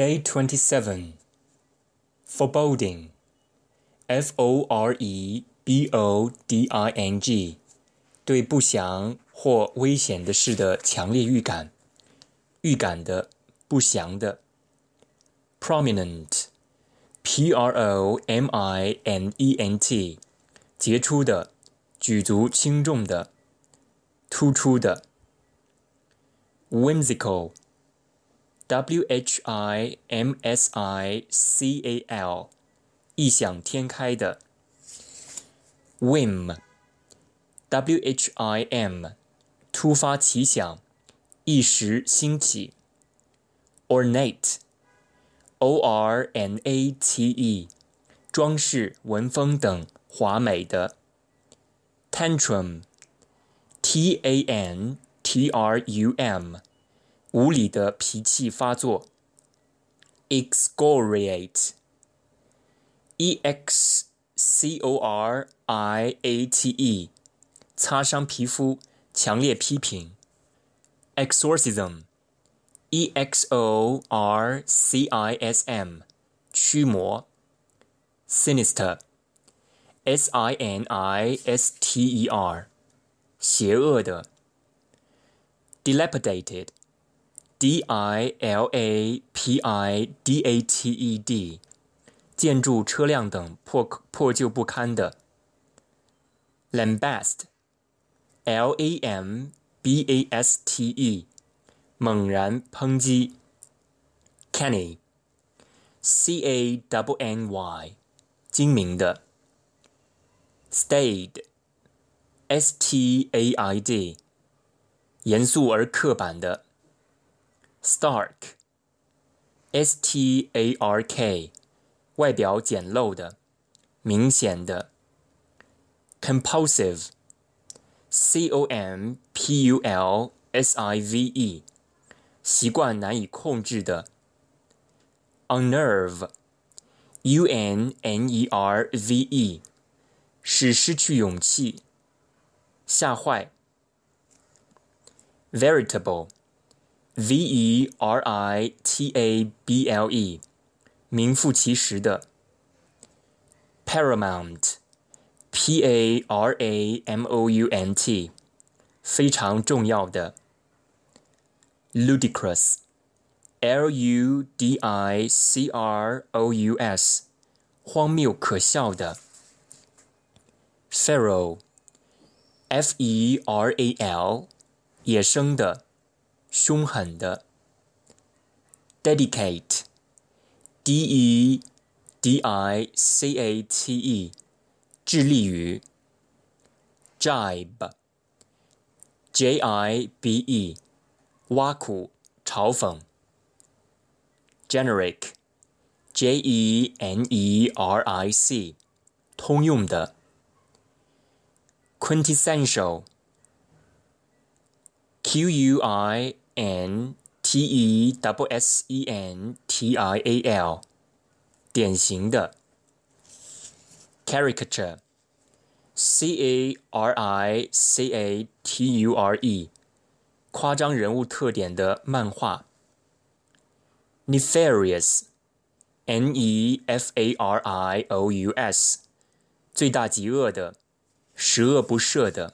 Day 27 Foreboding F O R E B O D I N G 对不祥或危险的事的强烈预感，预感的、不祥的。Prominent P R O M I N E N T 杰出的、举足轻重的、突出的。Whimsical W H I M S I C A L，异想天开的。Whim，W H I M，突发奇想，一时兴起。Ornate，O R N A T E，装饰、文风等华美的。Tantrum，T A N T R U M。无理的脾气发作。excoriate，e x c o r i a t e，擦伤皮肤，强烈批评。exorcism，e x o r c i s m，驱魔。sinister，s i n i s t e r，邪恶的。dilapidated。 D I L A P I D A T E D，建筑、车辆等破破旧不堪的。Lambast，L A M B A S T E，猛然抨击。Canny，C A W N Y，精明的。Staid，S T A I D，严肃而刻板的。Stark, S-T-A-R-K，外表简陋的，明显的。Compulsive, C-O-M-P-U-L-S-I-V-E，习惯难以控制的。Unnerve, U-N-N-E-R-V-E，使失去勇气，吓坏。Veritable。 V E R I T A B L E，名副其实的。Paramount，P A R A M O U N T，非常重要的。Ludicrous，L U D I C R O U S，荒谬可笑的。Feral，F E R A L，野生的。凶狠的，dedicate，d e d i c a t e，致力于，jibe，j i b e，挖苦、嘲讽，generic，j e n e r i c，通用的 Q U I N T E W S E N T I A L，典型的。Caricature，C A R I C A T U R E，夸张人物特点的漫画。Nefarious，N E F A R I O U S，罪大极恶的，十恶不赦的。